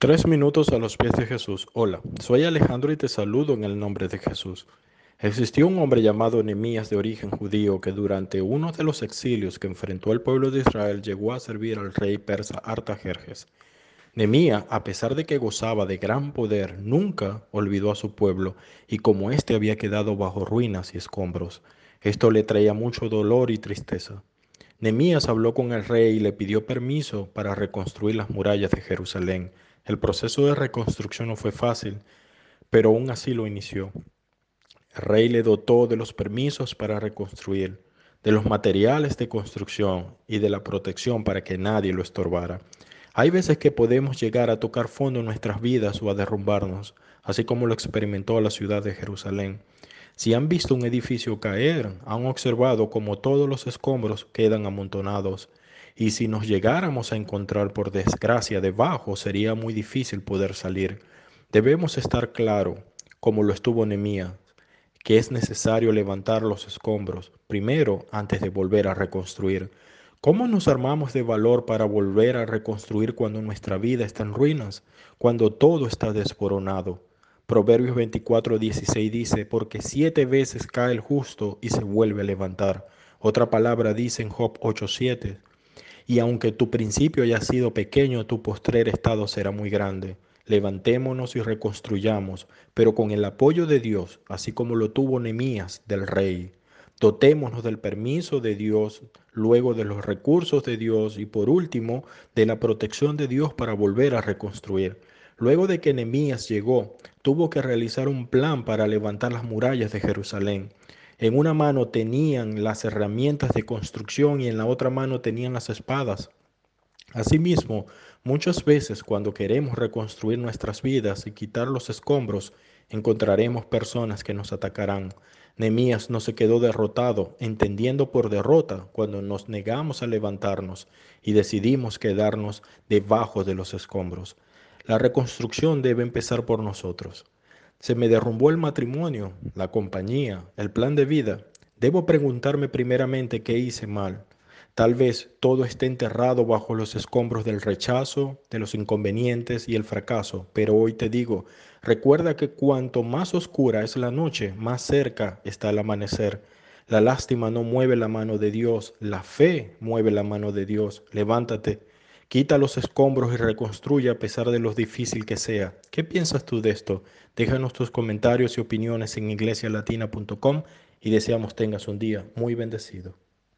Tres minutos a los pies de Jesús. Hola, soy Alejandro y te saludo en el nombre de Jesús. Existió un hombre llamado Nehemías de origen judío que durante uno de los exilios que enfrentó el pueblo de Israel llegó a servir al rey persa Artajerjes. Nehemías, a pesar de que gozaba de gran poder, nunca olvidó a su pueblo y como éste había quedado bajo ruinas y escombros, esto le traía mucho dolor y tristeza. Nehemías habló con el rey y le pidió permiso para reconstruir las murallas de Jerusalén el proceso de reconstrucción no fue fácil, pero aún así lo inició. El rey le dotó de los permisos para reconstruir, de los materiales de construcción y de la protección para que nadie lo estorbara. Hay veces que podemos llegar a tocar fondo en nuestras vidas o a derrumbarnos, así como lo experimentó la ciudad de Jerusalén. Si han visto un edificio caer, han observado cómo todos los escombros quedan amontonados y si nos llegáramos a encontrar por desgracia debajo, sería muy difícil poder salir. Debemos estar claro, como lo estuvo Nemía, que es necesario levantar los escombros primero antes de volver a reconstruir. ¿Cómo nos armamos de valor para volver a reconstruir cuando nuestra vida está en ruinas, cuando todo está desboronado? Proverbios 24, 16 dice, porque siete veces cae el justo y se vuelve a levantar. Otra palabra dice en Job 8:7, y aunque tu principio haya sido pequeño, tu postrer estado será muy grande. Levantémonos y reconstruyamos, pero con el apoyo de Dios, así como lo tuvo Nemías del rey. Dotémonos del permiso de Dios, luego de los recursos de Dios y por último de la protección de Dios para volver a reconstruir. Luego de que Nemías llegó, tuvo que realizar un plan para levantar las murallas de Jerusalén. En una mano tenían las herramientas de construcción y en la otra mano tenían las espadas. Asimismo, muchas veces cuando queremos reconstruir nuestras vidas y quitar los escombros, encontraremos personas que nos atacarán. Nemías no se quedó derrotado, entendiendo por derrota cuando nos negamos a levantarnos y decidimos quedarnos debajo de los escombros. La reconstrucción debe empezar por nosotros. Se me derrumbó el matrimonio, la compañía, el plan de vida. Debo preguntarme primeramente qué hice mal. Tal vez todo esté enterrado bajo los escombros del rechazo, de los inconvenientes y el fracaso, pero hoy te digo, recuerda que cuanto más oscura es la noche, más cerca está el amanecer. La lástima no mueve la mano de Dios, la fe mueve la mano de Dios. Levántate, Quita los escombros y reconstruye a pesar de lo difícil que sea. ¿Qué piensas tú de esto? Déjanos tus comentarios y opiniones en iglesialatina.com y deseamos tengas un día muy bendecido.